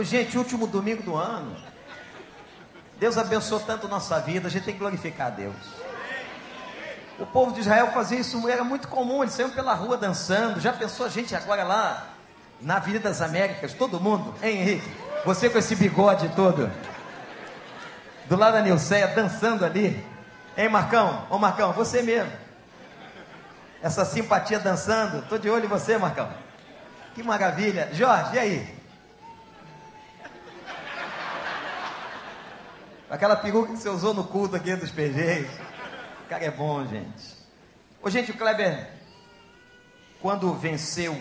Ô, gente, último domingo do ano. Deus abençoou tanto nossa vida, a gente tem que glorificar a Deus. O povo de Israel fazia isso, era muito comum, eles saíam pela rua dançando. Já pensou a gente agora lá na Avenida das Américas, todo mundo, hein, Henrique? Você com esse bigode todo, do lado da Nilceia, dançando ali. Hein, Marcão? Ô, Marcão, você mesmo. Essa simpatia dançando, tô de olho em você, Marcão. Que maravilha. Jorge, e aí? Aquela peruca que você usou no culto aqui dos PGs. O cara é bom, gente. Ô, gente, o Kleber, quando venceu,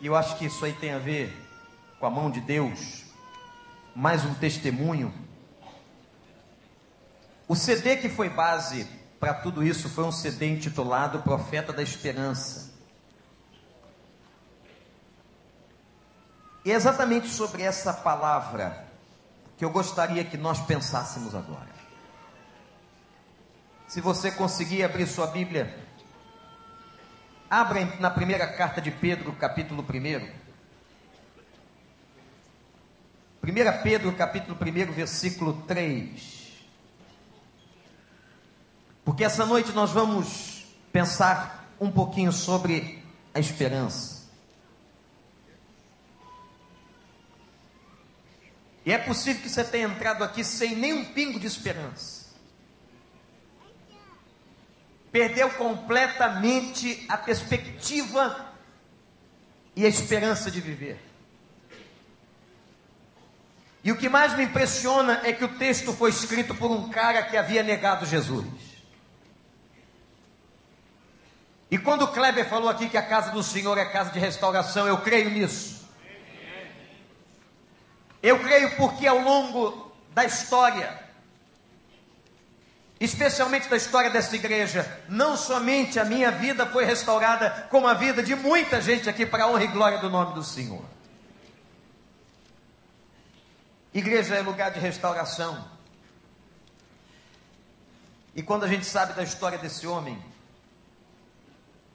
e eu acho que isso aí tem a ver com a mão de Deus, mais um testemunho. O CD que foi base para tudo isso foi um CD intitulado Profeta da Esperança. E é exatamente sobre essa palavra que eu gostaria que nós pensássemos agora. Se você conseguir abrir sua Bíblia, abra na primeira carta de Pedro, capítulo 1. 1 Pedro, capítulo 1, versículo 3. Porque essa noite nós vamos pensar um pouquinho sobre a esperança. E é possível que você tenha entrado aqui sem nenhum pingo de esperança. Perdeu completamente a perspectiva e a esperança de viver. E o que mais me impressiona é que o texto foi escrito por um cara que havia negado Jesus. E quando Kleber falou aqui que a casa do Senhor é casa de restauração, eu creio nisso. Eu creio porque ao longo da história, especialmente da história dessa igreja, não somente a minha vida foi restaurada, como a vida de muita gente aqui para a honra e glória do nome do Senhor. Igreja é lugar de restauração. E quando a gente sabe da história desse homem,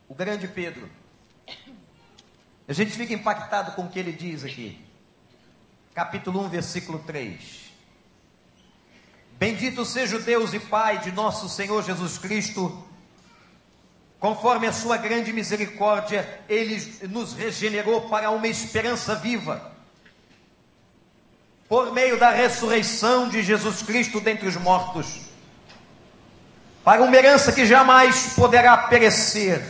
o grande Pedro, a gente fica impactado com o que ele diz aqui capítulo 1, versículo 3. Bendito seja o Deus e Pai de nosso Senhor Jesus Cristo, conforme a sua grande misericórdia, ele nos regenerou para uma esperança viva, por meio da ressurreição de Jesus Cristo dentre os mortos, para uma herança que jamais poderá perecer,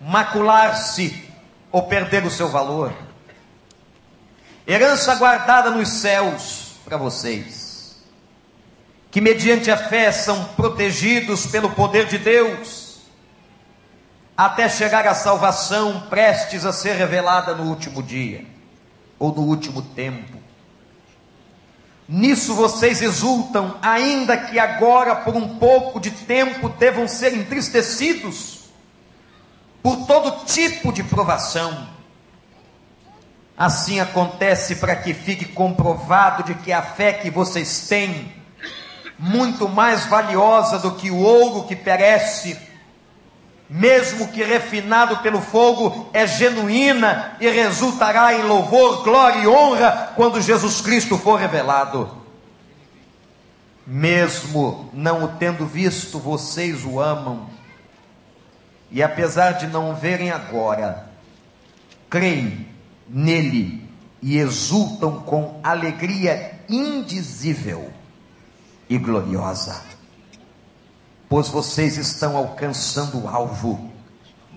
macular-se ou perder o seu valor herança guardada nos céus para vocês, que mediante a fé são protegidos pelo poder de Deus, até chegar à salvação prestes a ser revelada no último dia, ou no último tempo. Nisso vocês exultam, ainda que agora, por um pouco de tempo, devam ser entristecidos por todo tipo de provação Assim acontece para que fique comprovado de que a fé que vocês têm, muito mais valiosa do que o ouro que perece, mesmo que refinado pelo fogo, é genuína e resultará em louvor, glória e honra quando Jesus Cristo for revelado. Mesmo não o tendo visto, vocês o amam, e apesar de não verem agora, creem nele e exultam com alegria indizível e gloriosa, pois vocês estão alcançando o alvo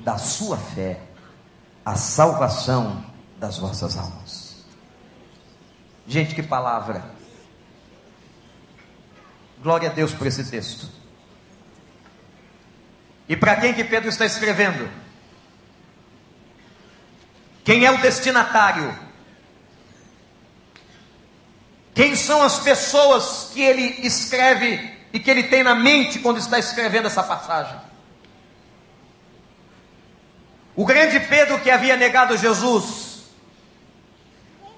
da sua fé, a salvação das vossas almas. Gente, que palavra! Glória a Deus por esse texto. E para quem que Pedro está escrevendo? Quem é o destinatário? Quem são as pessoas que ele escreve e que ele tem na mente quando está escrevendo essa passagem? O grande Pedro que havia negado Jesus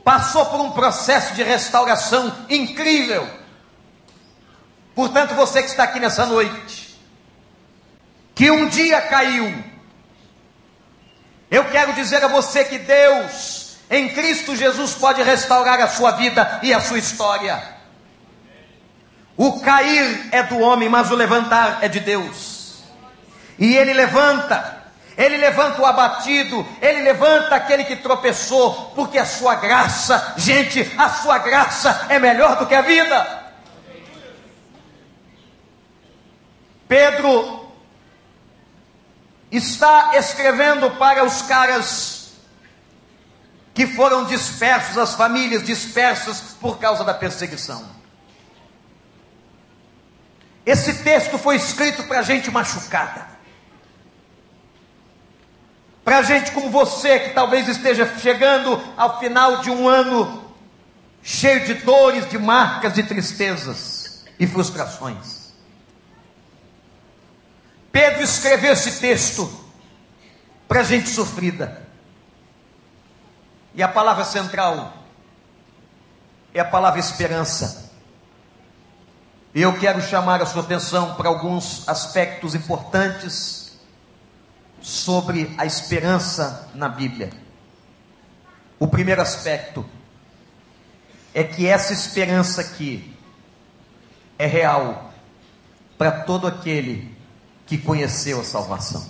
passou por um processo de restauração incrível. Portanto, você que está aqui nessa noite, que um dia caiu, eu quero dizer a você que Deus Em Cristo Jesus pode restaurar a sua vida e a sua história. O cair é do homem, mas o levantar é de Deus. E ele levanta, ele levanta o abatido, ele levanta aquele que tropeçou, porque a sua graça, gente, a sua graça é melhor do que a vida. Pedro está escrevendo para os caras que foram dispersos, as famílias dispersas por causa da perseguição. Esse texto foi escrito para gente machucada, para gente como você que talvez esteja chegando ao final de um ano cheio de dores, de marcas, de tristezas e frustrações. Pedro escreveu esse texto para gente sofrida. E a palavra central é a palavra esperança. E eu quero chamar a sua atenção para alguns aspectos importantes sobre a esperança na Bíblia. O primeiro aspecto é que essa esperança aqui é real para todo aquele que conheceu a salvação.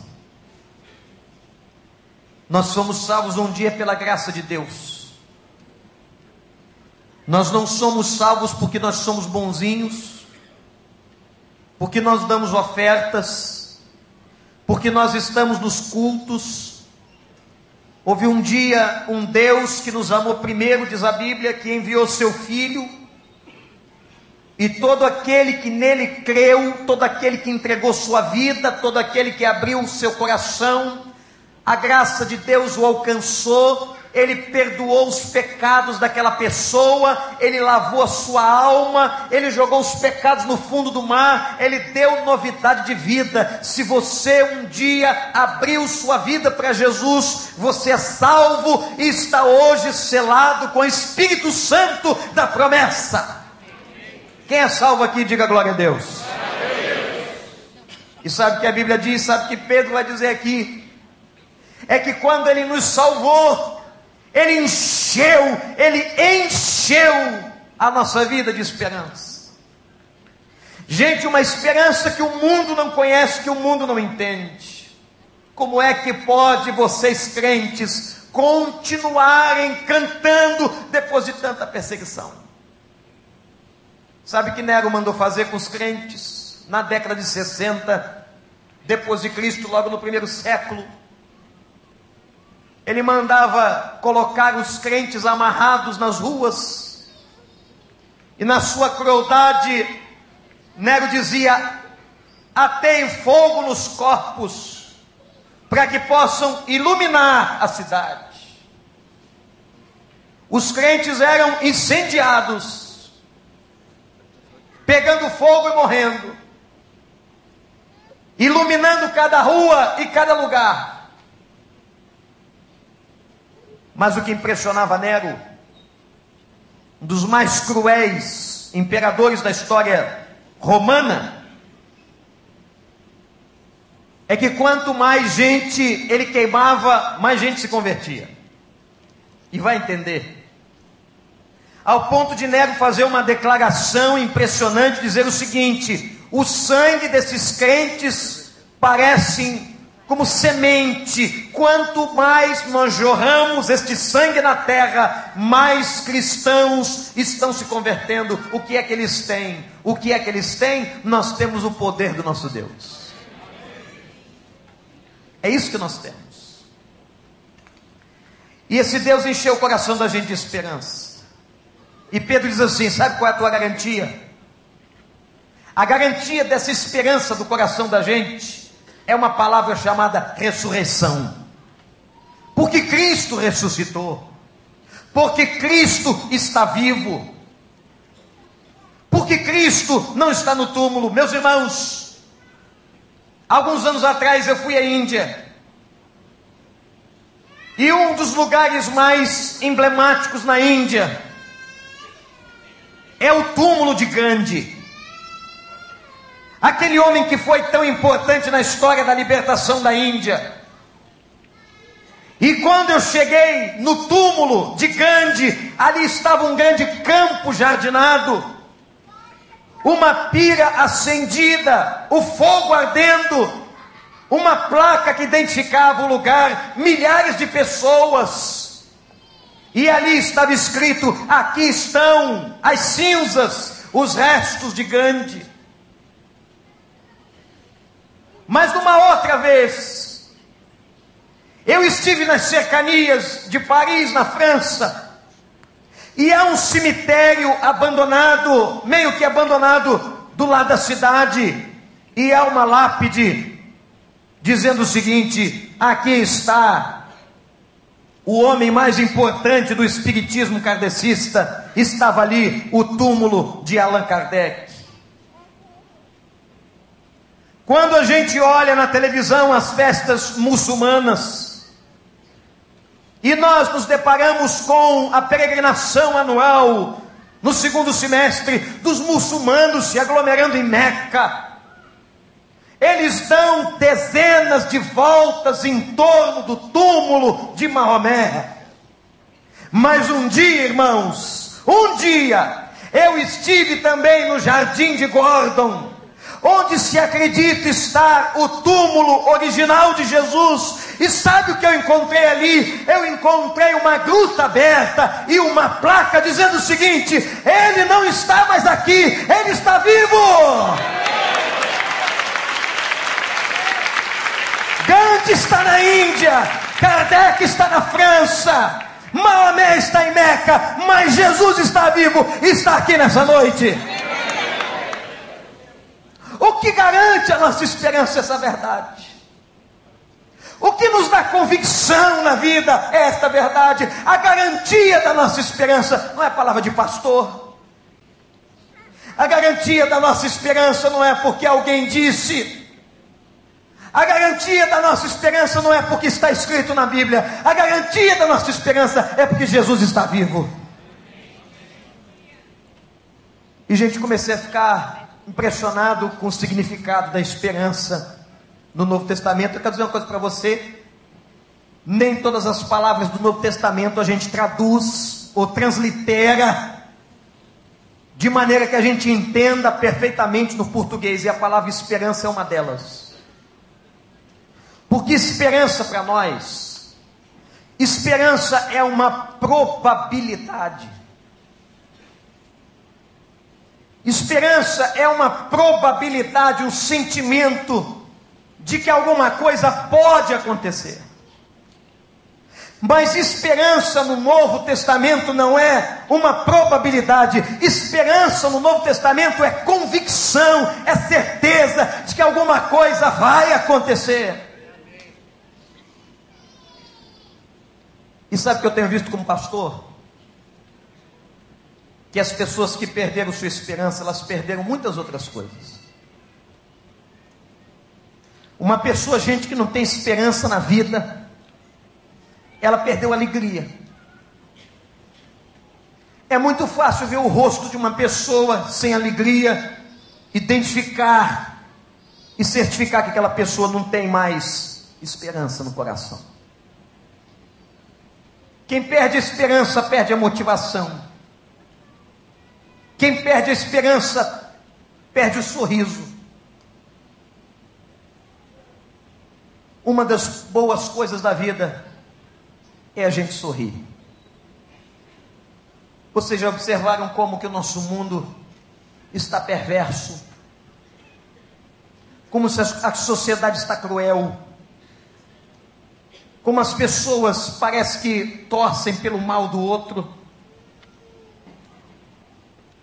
Nós somos salvos um dia pela graça de Deus. Nós não somos salvos porque nós somos bonzinhos, porque nós damos ofertas, porque nós estamos nos cultos. Houve um dia um Deus que nos amou primeiro, diz a Bíblia, que enviou seu filho e todo aquele que nele creu, todo aquele que entregou sua vida, todo aquele que abriu o seu coração, a graça de Deus o alcançou, ele perdoou os pecados daquela pessoa, ele lavou a sua alma, ele jogou os pecados no fundo do mar, ele deu novidade de vida. Se você um dia abriu sua vida para Jesus, você é salvo e está hoje selado com o Espírito Santo da promessa. Quem é salvo aqui, diga glória a Deus. E sabe o que a Bíblia diz, sabe o que Pedro vai dizer aqui? É que quando ele nos salvou, ele encheu, ele encheu a nossa vida de esperança. Gente, uma esperança que o mundo não conhece, que o mundo não entende. Como é que pode vocês crentes continuarem cantando depois de tanta perseguição? Sabe que Nero mandou fazer com os crentes na década de 60, depois de Cristo, logo no primeiro século? Ele mandava colocar os crentes amarrados nas ruas, e na sua crueldade, Nero dizia: ateiem fogo nos corpos, para que possam iluminar a cidade. Os crentes eram incendiados, pegando fogo e morrendo, iluminando cada rua e cada lugar. Mas o que impressionava Nero, um dos mais cruéis imperadores da história romana, é que quanto mais gente ele queimava, mais gente se convertia. E vai entender ao ponto de Nero fazer uma declaração impressionante, dizer o seguinte: o sangue desses crentes parecem como semente. Quanto mais nós jorramos este sangue na terra, mais cristãos estão se convertendo. O que é que eles têm? O que é que eles têm? Nós temos o poder do nosso Deus. É isso que nós temos. E esse Deus encheu o coração da gente de esperança. E Pedro diz assim: sabe qual é a tua garantia? A garantia dessa esperança do coração da gente é uma palavra chamada ressurreição. Porque Cristo ressuscitou. Porque Cristo está vivo. Porque Cristo não está no túmulo. Meus irmãos, alguns anos atrás eu fui à Índia. E um dos lugares mais emblemáticos na Índia é o túmulo de Gandhi. Aquele homem que foi tão importante na história da libertação da Índia. E quando eu cheguei no túmulo de Gandhi, ali estava um grande campo jardinado, uma pira acendida, o fogo ardendo, uma placa que identificava o lugar, milhares de pessoas. E ali estava escrito: aqui estão as cinzas, os restos de Gandhi. Mas numa outra vez, eu estive nas cercanias de Paris, na França, e há um cemitério abandonado, meio que abandonado, do lado da cidade, e há uma lápide dizendo o seguinte: aqui está o homem mais importante do espiritismo kardecista, estava ali o túmulo de Allan Kardec. Quando a gente olha na televisão as festas muçulmanas, e nós nos deparamos com a peregrinação anual no segundo semestre dos muçulmanos se aglomerando em Meca. Eles dão dezenas de voltas em torno do túmulo de Maomé. Mas um dia, irmãos, um dia, eu estive também no jardim de Gordon onde se acredita estar o túmulo original de Jesus. E sabe o que eu encontrei ali? Eu encontrei uma gruta aberta e uma placa dizendo o seguinte: Ele não está mais aqui, ele está vivo. Gandhi está na Índia, Kardec está na França, Maomé está em Meca, mas Jesus está vivo, está aqui nessa noite. O que garante a nossa esperança essa verdade? O que nos dá convicção na vida é esta verdade. A garantia da nossa esperança não é palavra de pastor. A garantia da nossa esperança não é porque alguém disse. A garantia da nossa esperança não é porque está escrito na Bíblia. A garantia da nossa esperança é porque Jesus está vivo. E gente, comecei a ficar impressionado com o significado da esperança no Novo Testamento. Eu quero dizer uma coisa para você: nem todas as palavras do Novo Testamento a gente traduz ou translitera de maneira que a gente entenda perfeitamente no português, e a palavra esperança é uma delas. Porque esperança para nós, esperança é uma probabilidade. Esperança é uma probabilidade, um sentimento de que alguma coisa pode acontecer. Mas esperança no Novo Testamento não é uma probabilidade. Esperança no Novo Testamento é convicção, é certeza de que alguma coisa vai acontecer. E sabe o que eu tenho visto como pastor? que as pessoas que perderam sua esperança, elas perderam muitas outras coisas. Uma pessoa, gente que não tem esperança na vida, ela perdeu alegria. É muito fácil ver o rosto de uma pessoa sem alegria, identificar e certificar que aquela pessoa não tem mais esperança no coração. Quem perde a esperança perde a motivação. Quem perde a esperança, perde o sorriso. Uma das boas coisas da vida é a gente sorrir. Vocês já observaram como que o nosso mundo está perverso? Como a sociedade está cruel? Como as pessoas parece que torcem pelo mal do outro?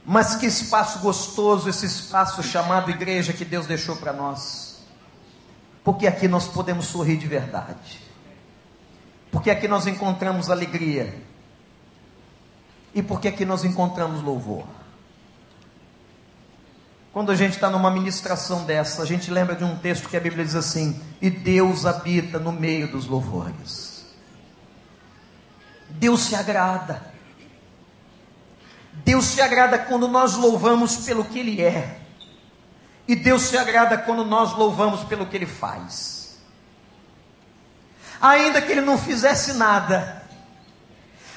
Mas que espaço gostoso esse espaço chamado igreja que Deus deixou para nós. Porque aqui nós podemos sorrir de verdade. Porque aqui nós encontramos alegria. E porque aqui nós encontramos louvor. Quando a gente está numa ministração dessa, a gente lembra de um texto que a Bíblia diz assim: E Deus habita no meio dos louvores. Deus se agrada. Deus se agrada quando nós louvamos pelo que Ele é. E Deus se agrada quando nós louvamos pelo que Ele faz. ainda que ele não fizesse nada,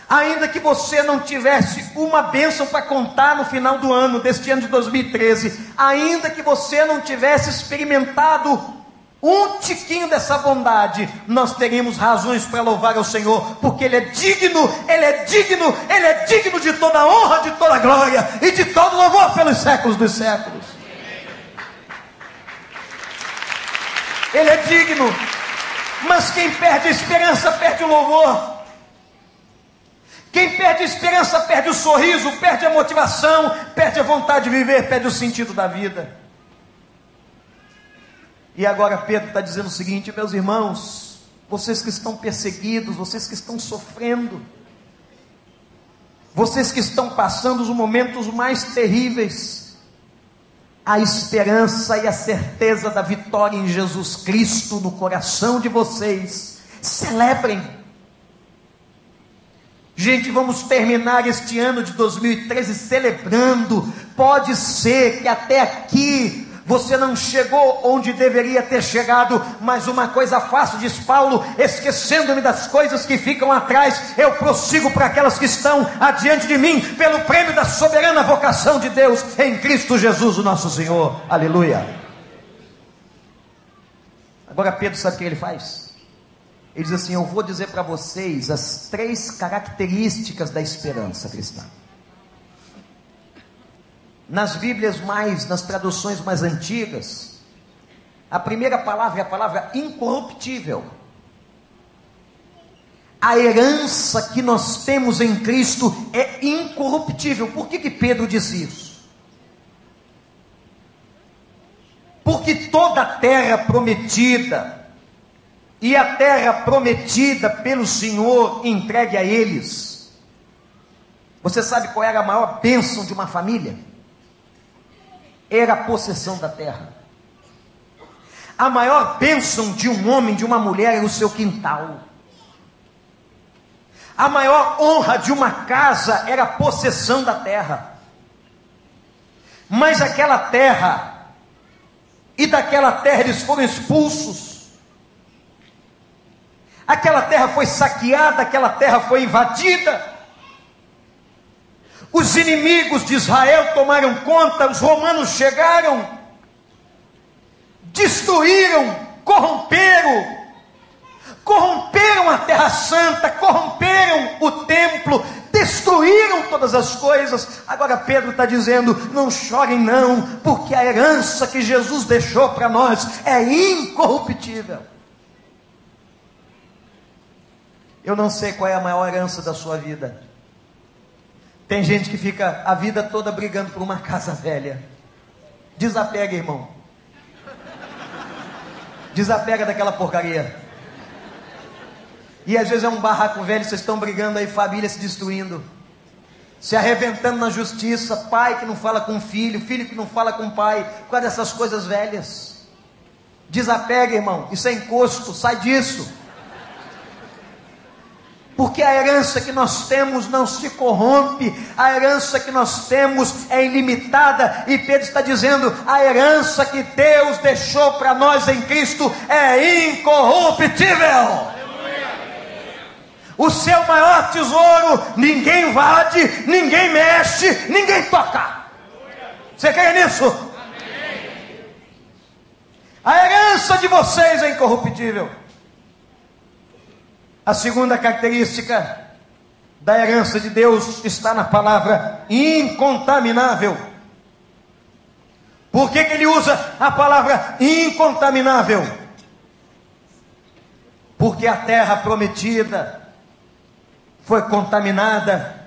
ainda que você não tivesse uma bênção para contar no final do ano, deste ano de 2013, ainda que você não tivesse experimentado um tiquinho dessa bondade, nós teríamos razões para louvar ao Senhor, porque Ele é digno, Ele é digno, Ele é digno de toda honra, de toda glória e de todo louvor pelos séculos dos séculos. Ele é digno, mas quem perde a esperança perde o louvor. Quem perde a esperança perde o sorriso, perde a motivação, perde a vontade de viver, perde o sentido da vida. E agora Pedro está dizendo o seguinte, meus irmãos, vocês que estão perseguidos, vocês que estão sofrendo, vocês que estão passando os momentos mais terríveis, a esperança e a certeza da vitória em Jesus Cristo no coração de vocês, celebrem. Gente, vamos terminar este ano de 2013 celebrando. Pode ser que até aqui você não chegou onde deveria ter chegado, mas uma coisa faço, diz Paulo, esquecendo-me das coisas que ficam atrás, eu prossigo para aquelas que estão adiante de mim, pelo prêmio da soberana vocação de Deus em Cristo Jesus, o nosso Senhor. Aleluia. Agora Pedro sabe o que ele faz? Ele diz assim: Eu vou dizer para vocês as três características da esperança cristã. Nas Bíblias mais, nas traduções mais antigas, a primeira palavra é a palavra incorruptível. A herança que nós temos em Cristo é incorruptível. Por que, que Pedro diz isso? Porque toda a terra prometida, e a terra prometida pelo Senhor entregue a eles. Você sabe qual era a maior bênção de uma família? era a possessão da terra. A maior bênção de um homem, de uma mulher, era o seu quintal. A maior honra de uma casa era a possessão da terra. Mas aquela terra, e daquela terra eles foram expulsos. Aquela terra foi saqueada, aquela terra foi invadida. Os inimigos de Israel tomaram conta, os romanos chegaram, destruíram, corromperam, corromperam a Terra Santa, corromperam o templo, destruíram todas as coisas. Agora Pedro está dizendo: não chorem, não, porque a herança que Jesus deixou para nós é incorruptível. Eu não sei qual é a maior herança da sua vida. Tem gente que fica a vida toda brigando por uma casa velha. Desapega, irmão. Desapega daquela porcaria. E às vezes é um barraco velho, vocês estão brigando aí, família se destruindo. Se arrebentando na justiça, pai que não fala com filho, filho que não fala com pai, por causa dessas coisas velhas. Desapega, irmão. Isso é encosto, sai disso porque a herança que nós temos não se corrompe, a herança que nós temos é ilimitada, e Pedro está dizendo: a herança que Deus deixou para nós em Cristo é incorruptível. O seu maior tesouro, ninguém invade, ninguém mexe, ninguém toca. Você crê nisso? A herança de vocês é incorruptível. A segunda característica da herança de Deus está na palavra incontaminável. Por que, que ele usa a palavra incontaminável? Porque a terra prometida foi contaminada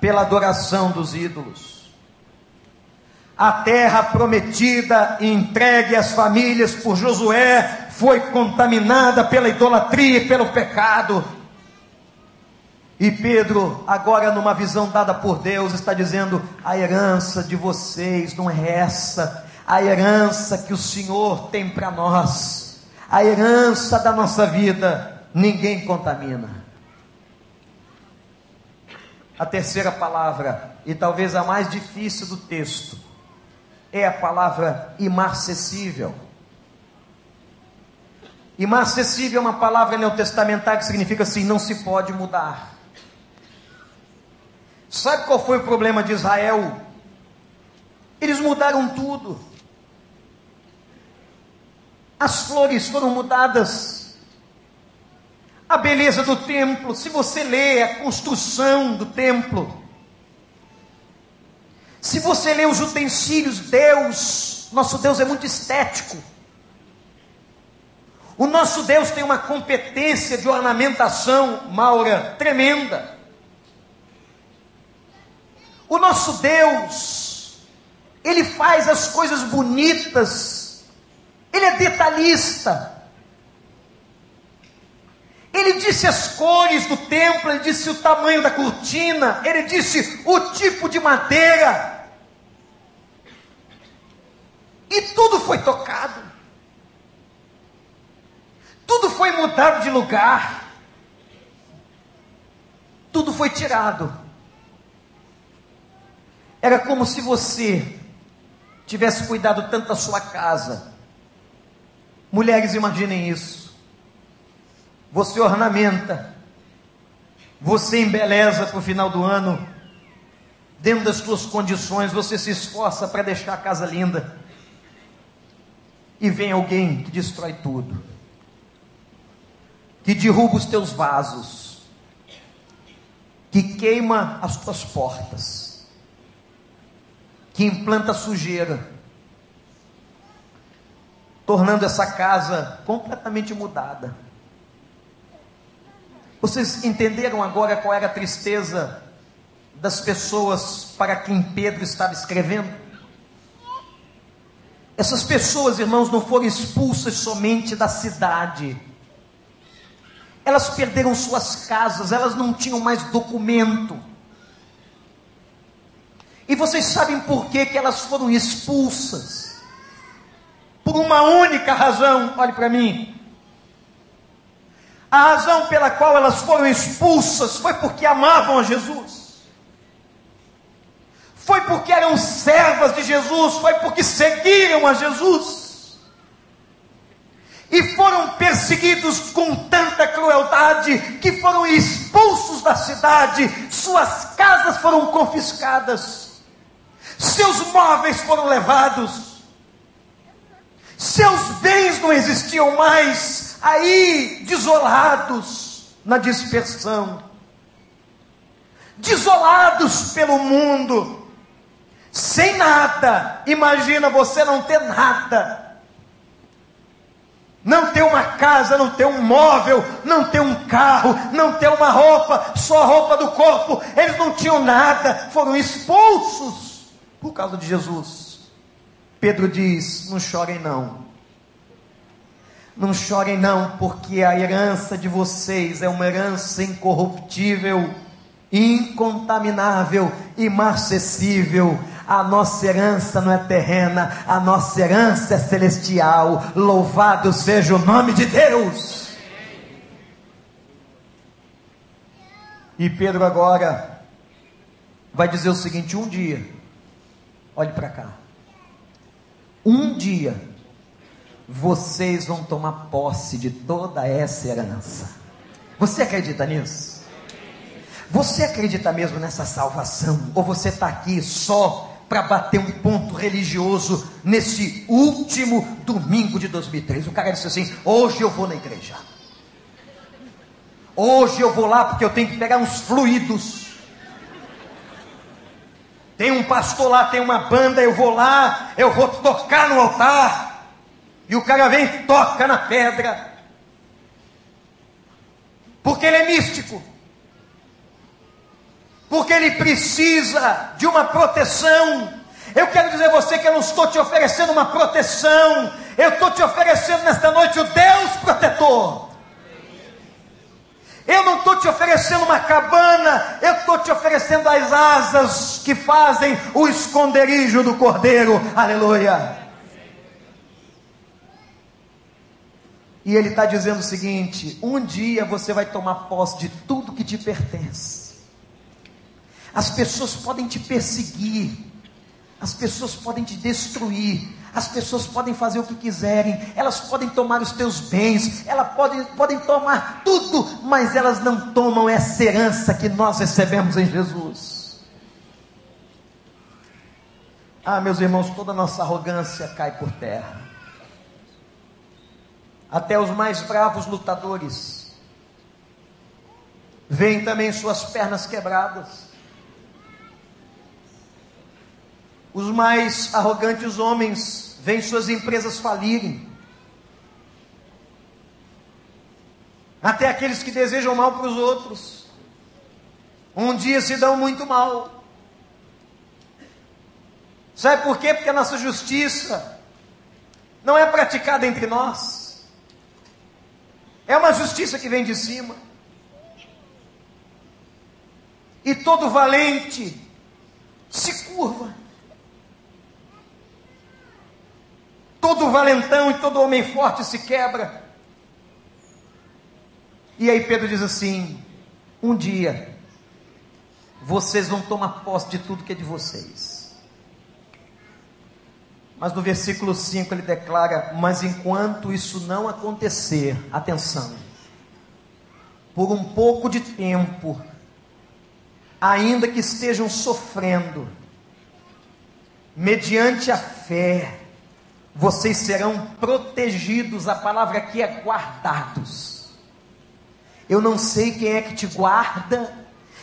pela adoração dos ídolos. A terra prometida entregue às famílias por Josué foi contaminada pela idolatria e pelo pecado. E Pedro, agora numa visão dada por Deus, está dizendo: a herança de vocês não é essa, a herança que o Senhor tem para nós, a herança da nossa vida, ninguém contamina. A terceira palavra, e talvez a mais difícil do texto, é a palavra imarcessível Imarcessível é uma palavra neotestamentária que significa assim: não se pode mudar. Sabe qual foi o problema de Israel? Eles mudaram tudo. As flores foram mudadas. A beleza do templo, se você lê a construção do templo, se você lê os utensílios, Deus, nosso Deus é muito estético. O nosso Deus tem uma competência de ornamentação, Maura, tremenda. O nosso Deus, Ele faz as coisas bonitas, Ele é detalhista. Ele disse as cores do templo, ele disse o tamanho da cortina, ele disse o tipo de madeira. E tudo foi tocado. Tudo foi mudado de lugar. Tudo foi tirado. Era como se você tivesse cuidado tanto da sua casa. Mulheres, imaginem isso. Você ornamenta, você embeleza para o final do ano, dentro das suas condições, você se esforça para deixar a casa linda. E vem alguém que destrói tudo que derruba os teus vasos, que queima as tuas portas, que implanta sujeira, tornando essa casa completamente mudada. Vocês entenderam agora qual era a tristeza das pessoas para quem Pedro estava escrevendo? Essas pessoas, irmãos, não foram expulsas somente da cidade, elas perderam suas casas, elas não tinham mais documento. E vocês sabem por que, que elas foram expulsas? Por uma única razão, olhe para mim. A razão pela qual elas foram expulsas foi porque amavam a Jesus. Foi porque eram servas de Jesus, foi porque seguiram a Jesus e foram perseguidos com tanta crueldade que foram expulsos da cidade, suas casas foram confiscadas, seus móveis foram levados, seus bens não existiam mais, aí desolados na dispersão, desolados pelo mundo, sem nada. Imagina você não ter nada não ter uma casa, não ter um móvel, não ter um carro, não ter uma roupa, só a roupa do corpo. Eles não tinham nada, foram expulsos por causa de Jesus. Pedro diz: Não chorem, não. Não chorem, não, porque a herança de vocês é uma herança incorruptível, incontaminável, imarcessível a nossa herança não é terrena, a nossa herança é celestial. Louvado seja o nome de Deus. E Pedro agora vai dizer o seguinte: um dia, olhe para cá, um dia vocês vão tomar posse de toda essa herança. Você acredita nisso? Você acredita mesmo nessa salvação? Ou você está aqui só para bater um ponto religioso nesse último domingo de 2003. O cara disse assim: Hoje eu vou na igreja. Hoje eu vou lá porque eu tenho que pegar uns fluidos. Tem um pastor lá, tem uma banda, eu vou lá, eu vou tocar no altar. E o cara vem e toca na pedra. Porque ele é místico porque ele precisa de uma proteção. Eu quero dizer a você que eu não estou te oferecendo uma proteção, eu estou te oferecendo nesta noite o Deus protetor. Eu não estou te oferecendo uma cabana, eu estou te oferecendo as asas que fazem o esconderijo do cordeiro. Aleluia. E ele está dizendo o seguinte: um dia você vai tomar posse de tudo que te pertence. As pessoas podem te perseguir, As pessoas podem te destruir, as pessoas podem fazer o que quiserem, elas podem tomar os teus bens, elas podem, podem tomar tudo, mas elas não tomam essa herança que nós recebemos em Jesus. Ah, meus irmãos, toda nossa arrogância cai por terra. Até os mais bravos lutadores veem também suas pernas quebradas. Os mais arrogantes homens veem suas empresas falirem. Até aqueles que desejam mal para os outros, um dia se dão muito mal. Sabe por quê? Porque a nossa justiça não é praticada entre nós, é uma justiça que vem de cima. E todo valente se curva todo valentão e todo homem forte se quebra. E aí Pedro diz assim: um dia vocês vão tomar posse de tudo que é de vocês. Mas no versículo 5 ele declara: Mas enquanto isso não acontecer, atenção, por um pouco de tempo, ainda que estejam sofrendo, mediante a fé, vocês serão protegidos. A palavra aqui é guardados. Eu não sei quem é que te guarda.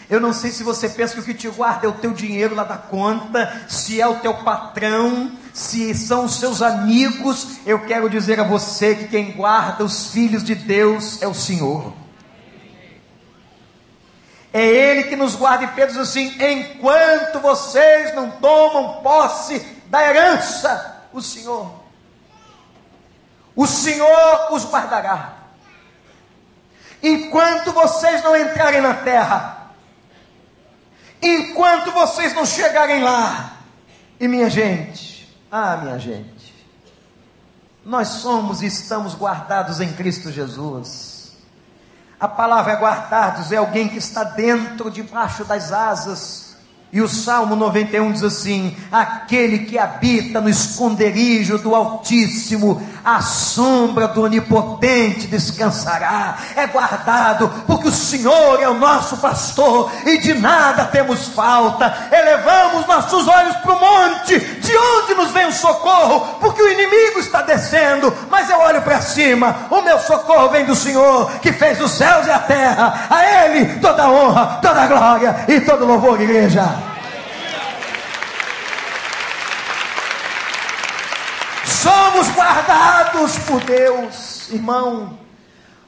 Eu não sei se você pensa que o que te guarda é o teu dinheiro lá da conta, se é o teu patrão, se são os seus amigos. Eu quero dizer a você que quem guarda os filhos de Deus é o Senhor. É Ele que nos guarda, e Pedro diz assim: enquanto vocês não tomam posse da herança, o Senhor o Senhor os guardará. Enquanto vocês não entrarem na terra, enquanto vocês não chegarem lá, e minha gente, ah, minha gente, nós somos e estamos guardados em Cristo Jesus. A palavra guardados é alguém que está dentro, debaixo das asas e o Salmo 91 diz assim: Aquele que habita no esconderijo do Altíssimo, a sombra do Onipotente descansará, é guardado, porque o Senhor é o nosso pastor e de nada temos falta. Elevamos nossos olhos para o monte, de onde nos vem o socorro? Porque o inimigo está descendo, mas eu olho para cima, o meu socorro vem do Senhor, que fez os céus e a terra, a Ele toda honra, toda glória e todo louvor, igreja. Somos guardados por Deus, irmão.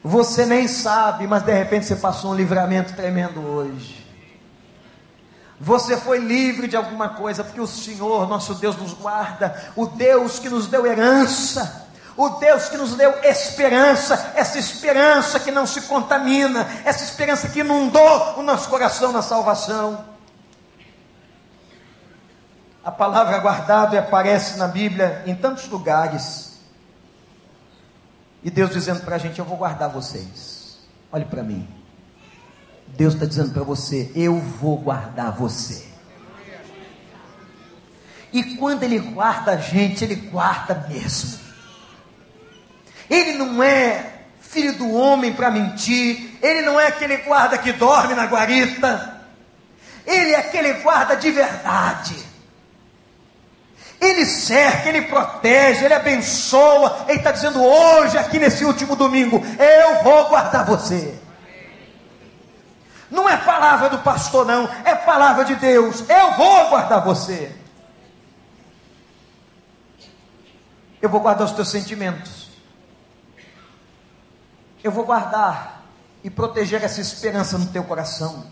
Você nem sabe, mas de repente você passou um livramento tremendo hoje. Você foi livre de alguma coisa, porque o Senhor, nosso Deus, nos guarda, o Deus que nos deu herança, o Deus que nos deu esperança, essa esperança que não se contamina, essa esperança que inundou o nosso coração na salvação. A palavra guardado aparece na Bíblia em tantos lugares. E Deus dizendo para a gente: Eu vou guardar vocês. Olhe para mim. Deus está dizendo para você: Eu vou guardar você. E quando Ele guarda a gente, Ele guarda mesmo. Ele não é filho do homem para mentir. Ele não é aquele guarda que dorme na guarita. Ele é aquele guarda de verdade. Ele cerca, ele protege, ele abençoa. Ele está dizendo hoje, aqui nesse último domingo: Eu vou guardar você. Não é palavra do pastor, não, é palavra de Deus. Eu vou guardar você. Eu vou guardar os teus sentimentos. Eu vou guardar e proteger essa esperança no teu coração.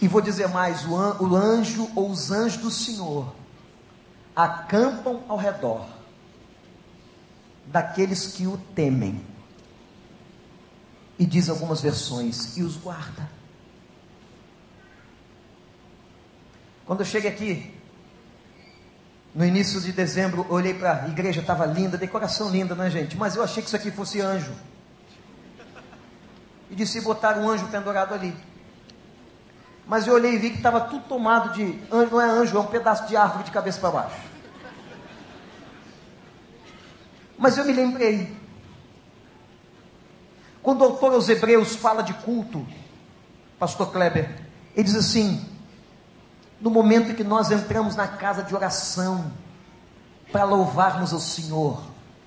E vou dizer mais: o anjo ou os anjos do Senhor acampam ao redor daqueles que o temem. E diz algumas versões, e os guarda. Quando eu cheguei aqui, no início de dezembro, olhei para a igreja, estava linda, decoração linda, né, gente? Mas eu achei que isso aqui fosse anjo. E disse: botar um anjo pendurado ali. Mas eu olhei e vi que estava tudo tomado de não é anjo, é um pedaço de árvore de cabeça para baixo. Mas eu me lembrei. Quando o autor aos Hebreus fala de culto, Pastor Kleber, ele diz assim: no momento em que nós entramos na casa de oração para louvarmos o Senhor,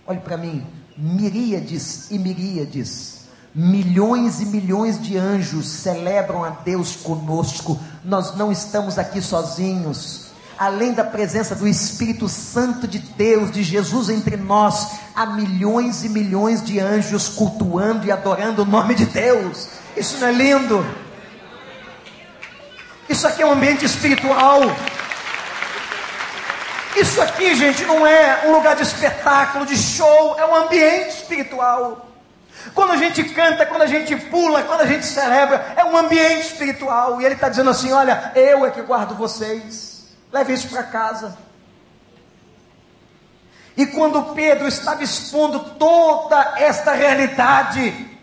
olhe para mim, miríades e miríades, milhões e milhões de anjos celebram a Deus conosco, nós não estamos aqui sozinhos. Além da presença do Espírito Santo de Deus, de Jesus entre nós, há milhões e milhões de anjos cultuando e adorando o nome de Deus. Isso não é lindo? Isso aqui é um ambiente espiritual. Isso aqui, gente, não é um lugar de espetáculo, de show, é um ambiente espiritual. Quando a gente canta, quando a gente pula, quando a gente celebra, é um ambiente espiritual. E ele está dizendo assim: olha, eu é que guardo vocês. Leve isso para casa. E quando Pedro estava expondo toda esta realidade,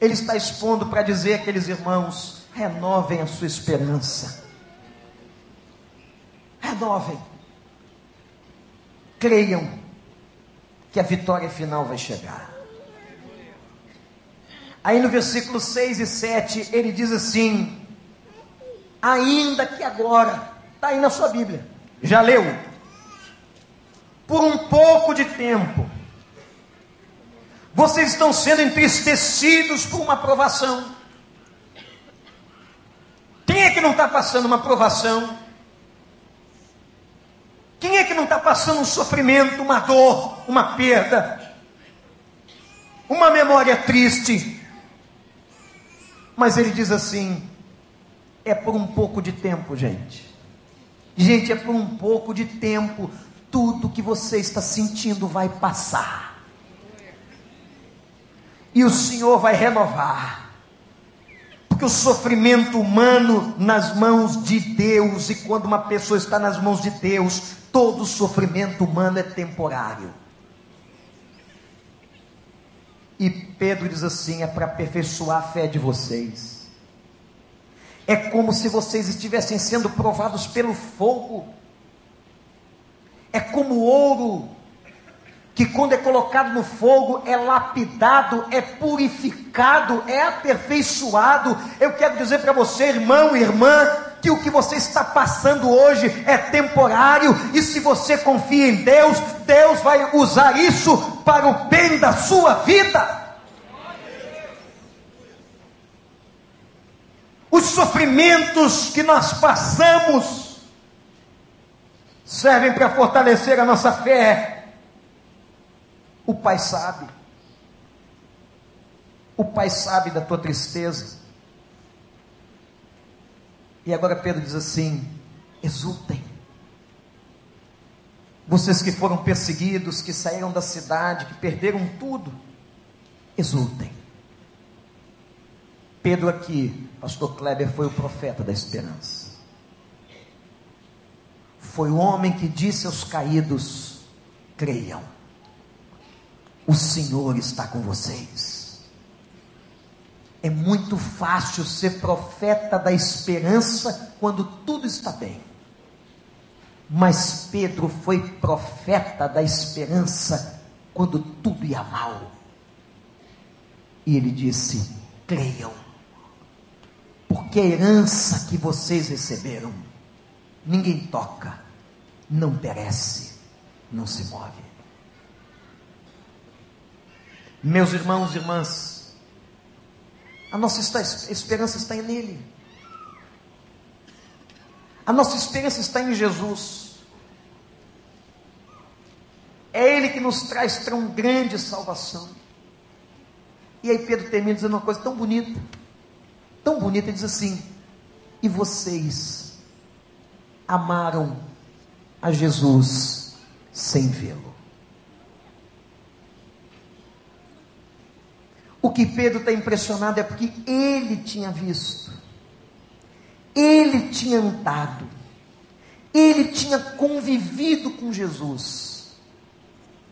ele está expondo para dizer àqueles irmãos: renovem a sua esperança. Renovem. Creiam que a vitória final vai chegar. Aí no versículo 6 e 7 ele diz assim: Ainda que agora, está aí na sua Bíblia, já leu? Por um pouco de tempo, vocês estão sendo entristecidos por uma provação. Quem é que não está passando uma provação? Quem é que não está passando um sofrimento, uma dor, uma perda, uma memória triste? Mas ele diz assim: é por um pouco de tempo, gente. Gente, é por um pouco de tempo. Tudo que você está sentindo vai passar. E o Senhor vai renovar porque o sofrimento humano nas mãos de Deus, e quando uma pessoa está nas mãos de Deus, todo sofrimento humano é temporário. E Pedro diz assim: é para aperfeiçoar a fé de vocês. É como se vocês estivessem sendo provados pelo fogo. É como ouro que quando é colocado no fogo é lapidado, é purificado, é aperfeiçoado. Eu quero dizer para você, irmão irmã, que o que você está passando hoje é temporário, e se você confia em Deus, Deus vai usar isso para o bem da sua vida. Os sofrimentos que nós passamos servem para fortalecer a nossa fé, o Pai sabe. O Pai sabe da tua tristeza. E agora Pedro diz assim: exultem. Vocês que foram perseguidos, que saíram da cidade, que perderam tudo, exultem. Pedro aqui, pastor Kleber, foi o profeta da esperança. Foi o homem que disse aos caídos: creiam o Senhor está com vocês. É muito fácil ser profeta da esperança quando tudo está bem. Mas Pedro foi profeta da esperança quando tudo ia mal. E ele disse: creiam, porque a herança que vocês receberam, ninguém toca, não perece, não se move. Meus irmãos e irmãs, a nossa esperança está nele. A nossa esperança está em Jesus. É Ele que nos traz tão grande salvação. E aí Pedro termina dizendo uma coisa tão bonita, tão bonita, ele diz assim: E vocês amaram a Jesus sem vê-lo. O que Pedro está impressionado é porque ele tinha visto, ele tinha andado, ele tinha convivido com Jesus.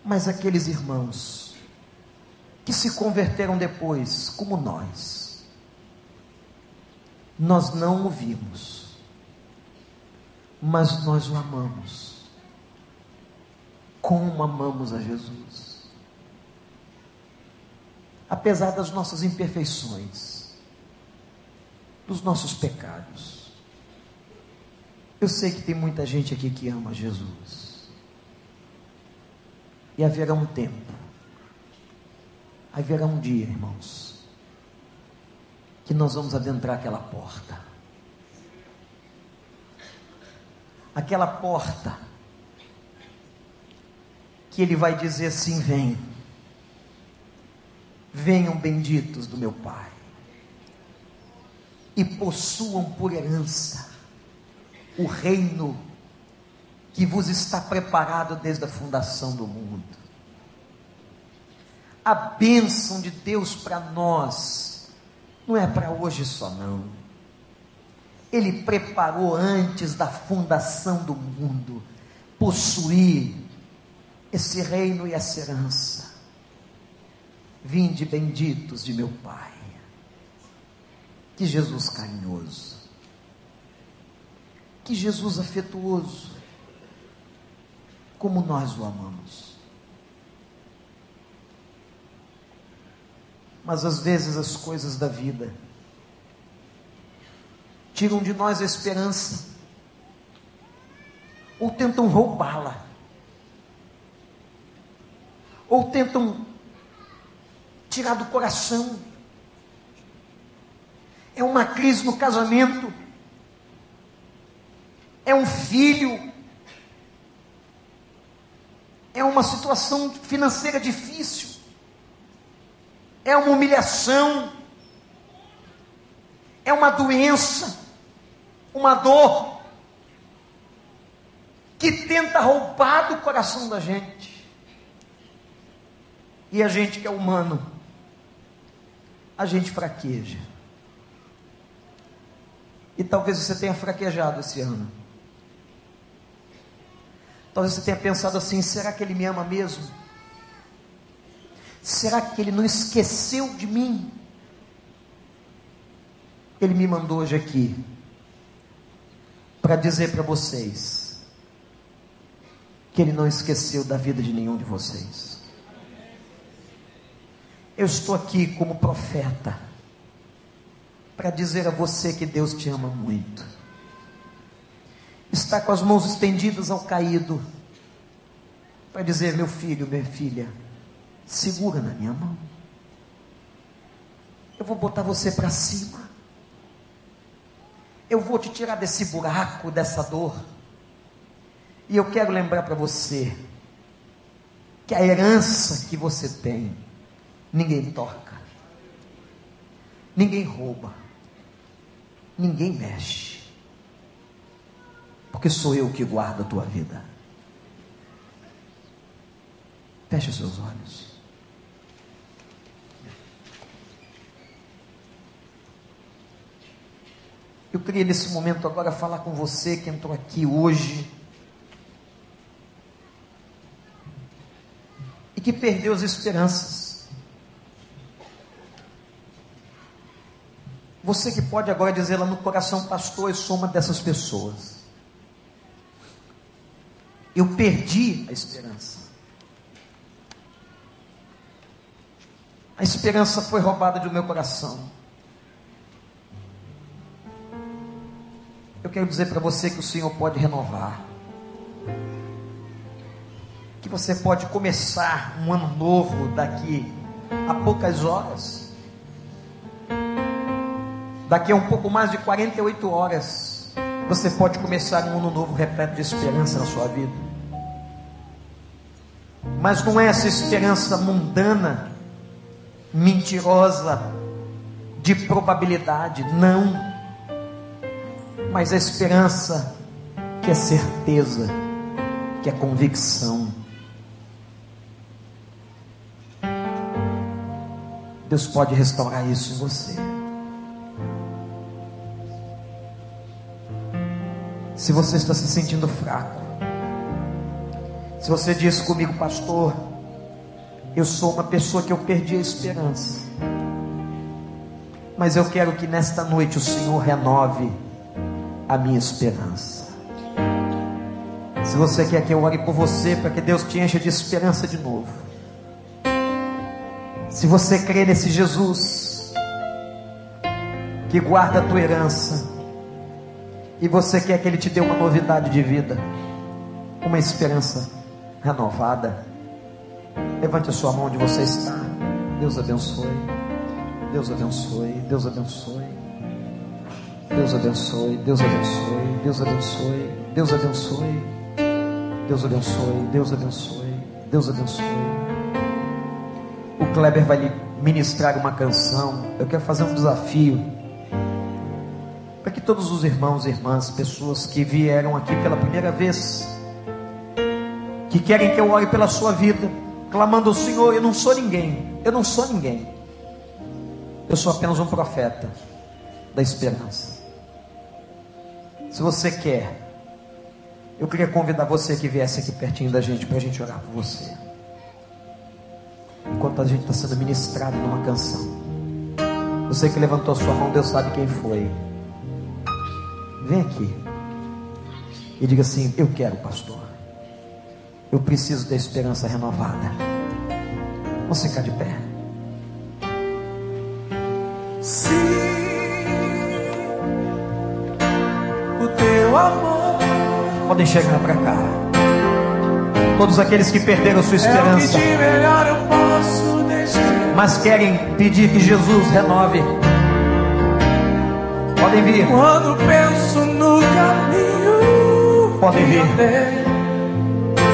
Mas aqueles irmãos que se converteram depois, como nós, Nós não o vimos, mas nós o amamos. Como amamos a Jesus. Apesar das nossas imperfeições, dos nossos pecados. Eu sei que tem muita gente aqui que ama Jesus. E haverá um tempo, haverá um dia, irmãos, que nós vamos adentrar aquela porta. Aquela porta que ele vai dizer assim: vem, venham benditos do meu Pai, e possuam por herança o reino que vos está preparado desde a fundação do mundo. A bênção de Deus para nós não é para hoje só, não. Ele preparou antes da fundação do mundo possuir esse reino e essa herança. Vinde benditos de meu Pai. Que Jesus carinhoso. Que Jesus afetuoso. Como nós o amamos. Mas às vezes as coisas da vida tiram de nós a esperança, ou tentam roubá-la, ou tentam tirar do coração. É uma crise no casamento, é um filho, é uma situação financeira difícil. É uma humilhação, é uma doença, uma dor que tenta roubar do coração da gente. E a gente que é humano, a gente fraqueja. E talvez você tenha fraquejado esse ano. Talvez você tenha pensado assim: será que ele me ama mesmo? Será que ele não esqueceu de mim? Ele me mandou hoje aqui para dizer para vocês que ele não esqueceu da vida de nenhum de vocês. Eu estou aqui como profeta para dizer a você que Deus te ama muito. Está com as mãos estendidas ao caído para dizer, meu filho, minha filha, segura na minha mão. Eu vou botar você para cima. Eu vou te tirar desse buraco, dessa dor. E eu quero lembrar para você que a herança que você tem, ninguém toca, ninguém rouba, ninguém mexe, porque sou eu que guardo a tua vida. Feche os seus olhos. Eu queria nesse momento agora falar com você que entrou aqui hoje e que perdeu as esperanças. Você que pode agora dizer lá no coração, pastor, eu sou uma dessas pessoas. Eu perdi a esperança. A esperança foi roubada do meu coração. Eu quero dizer para você que o Senhor pode renovar. Que você pode começar um ano novo daqui a poucas horas. Daqui a um pouco mais de 48 horas, você pode começar um ano novo repleto de esperança na sua vida. Mas não é essa esperança mundana, mentirosa, de probabilidade, não mas a esperança que é certeza, que é convicção. Deus pode restaurar isso em você. Se você está se sentindo fraco, se você diz comigo, pastor, eu sou uma pessoa que eu perdi a esperança. Mas eu quero que nesta noite o Senhor renove a minha esperança. Se você quer que eu ore por você, para que Deus te encha de esperança de novo. Se você crê nesse Jesus, que guarda a tua herança, e você quer que Ele te dê uma novidade de vida, uma esperança renovada, levante a sua mão onde você está. Deus abençoe. Deus abençoe. Deus abençoe. Deus abençoe. Deus abençoe. Deus abençoe. Deus abençoe. Deus abençoe. Deus abençoe. Deus abençoe. O Kleber vai lhe ministrar uma canção. Eu quero fazer um desafio todos os irmãos e irmãs, pessoas que vieram aqui pela primeira vez, que querem que eu ore pela sua vida, clamando ao Senhor, eu não sou ninguém, eu não sou ninguém. Eu sou apenas um profeta da esperança. Se você quer, eu queria convidar você que viesse aqui pertinho da gente para a gente orar por você. Enquanto a gente está sendo ministrado numa canção. Você que levantou sua mão, Deus sabe quem foi. Vem aqui e diga assim: Eu quero, pastor. Eu preciso da esperança renovada. Vamos ficar de pé. Sim, o teu amor. Podem chegar para cá. Todos aqueles que perderam sua esperança, É posso deixar. mas querem pedir que Jesus renove. Podem vir, Quando penso no caminho, Podem vir.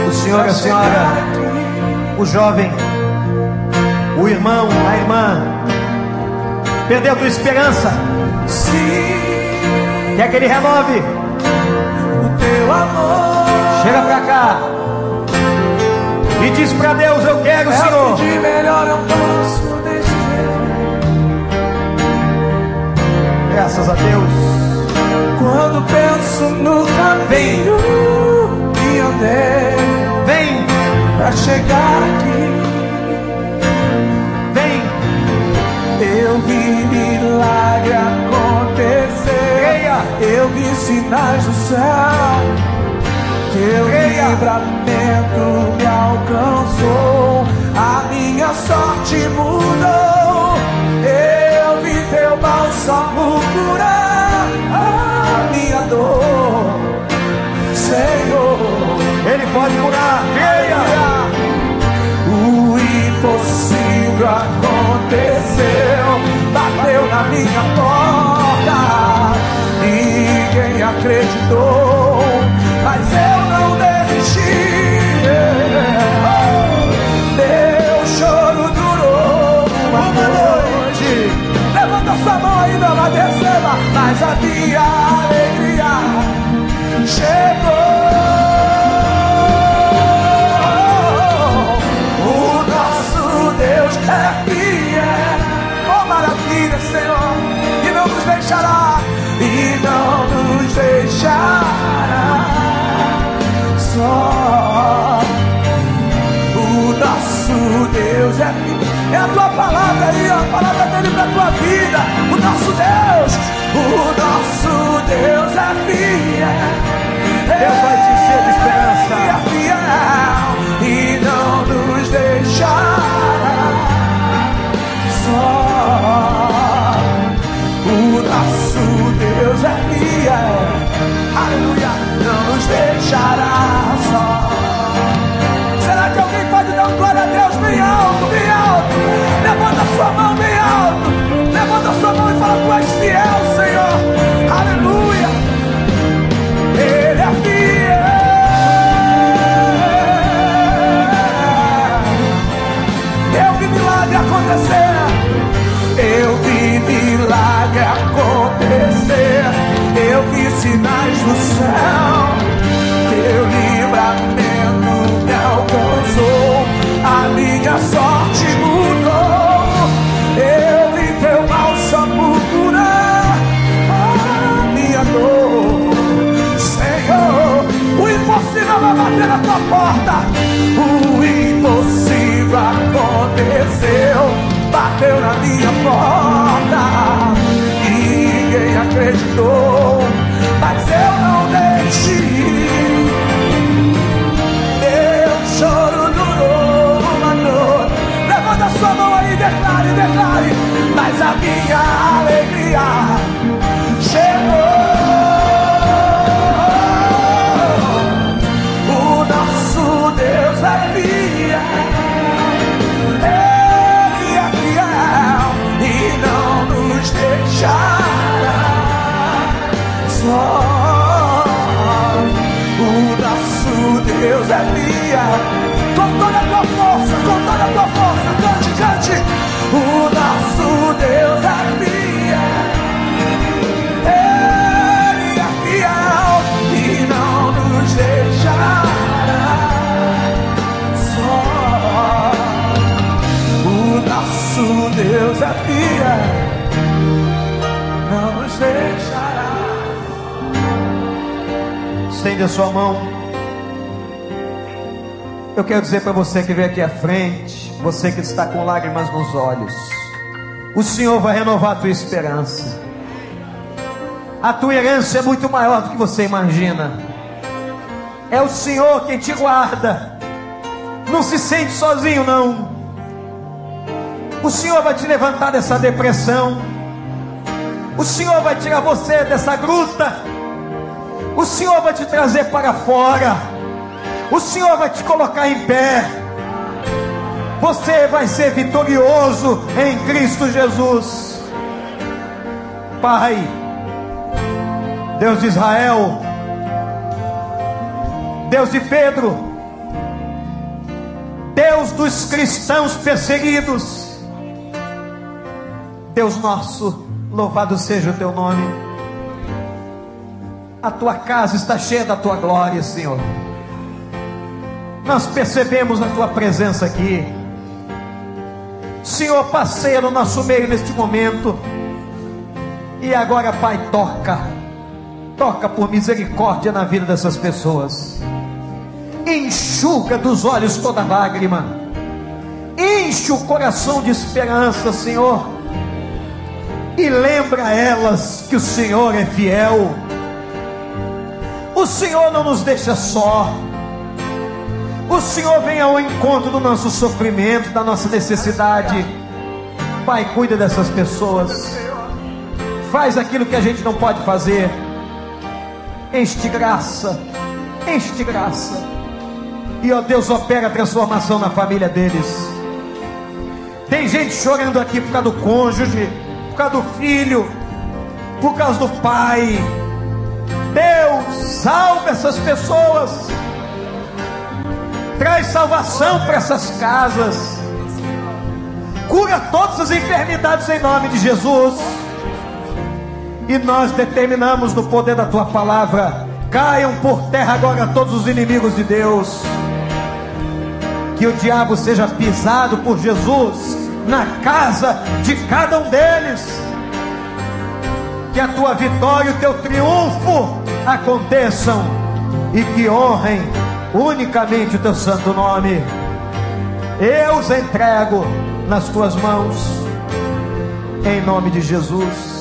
o senhor, pra a senhora, o jovem, o irmão, a irmã. Perdeu a tua esperança, Sim, quer que ele renove. o teu amor. Chega para cá e diz para Deus: Eu quero, É Senhor. melhor eu posso Graças a Deus. Quando penso no caminho que andei Vem, pra chegar aqui, vem, eu vi milagre acontecer. Eu vi sinais do céu. Teu livramento me alcançou. A minha sorte mudou. Eu vi teu bálsamo aconteceu, bateu na minha porta. Ninguém acreditou, é a tua palavra aí, a palavra dele para tua vida. O nosso Deus, o nosso Deus é fiel. Deus vai te sua mão bem alto. Levanta sua mão e fala: Tu és fiel, Senhor. Aleluia. Ele é fiel. Eu vi milagre acontecer. Eu vi milagre acontecer. Eu vi sinais do céu. Na tua porta. O impossível aconteceu. bateu na minha porta. Ninguém acreditou, mas eu não deixei. Meu choro durou uma noite. Levanta sua mão aí, declare, declare. Mas a minha a sua mão. Eu quero dizer para você que veio aqui à frente, você que está com lágrimas nos olhos, o Senhor vai renovar a tua esperança. A tua herança é muito maior do que você imagina. É o Senhor quem te guarda. Não se sente sozinho, não. O Senhor vai te levantar dessa depressão. O Senhor vai tirar você dessa gruta. O Senhor vai te trazer para fora. O Senhor vai te colocar em pé. Você vai ser vitorioso em Cristo Jesus. Pai, Deus de Israel, Deus de Pedro, Deus dos cristãos perseguidos, Deus nosso, louvado seja o teu nome. A tua casa está cheia da tua glória, Senhor. Nós percebemos a tua presença aqui. Senhor, passeia no nosso meio neste momento. E agora, Pai, toca. Toca por misericórdia na vida dessas pessoas. Enxuga dos olhos toda lágrima. Enche o coração de esperança, Senhor. E lembra elas que o Senhor é fiel. O Senhor não nos deixa só. O Senhor vem ao encontro do nosso sofrimento, da nossa necessidade. Pai, cuida dessas pessoas. Faz aquilo que a gente não pode fazer. Enche graça. Enche graça. E ó Deus, opera a transformação na família deles. Tem gente chorando aqui por causa do cônjuge, por causa do filho, por causa do pai. Deus, salve essas pessoas. Traz salvação para essas casas. Cura todas as enfermidades em nome de Jesus. E nós determinamos no poder da tua palavra: caiam por terra agora todos os inimigos de Deus. Que o diabo seja pisado por Jesus na casa de cada um deles. Que a tua vitória o teu triunfo aconteçam e que honrem unicamente o teu santo nome. Eu os entrego nas tuas mãos, em nome de Jesus.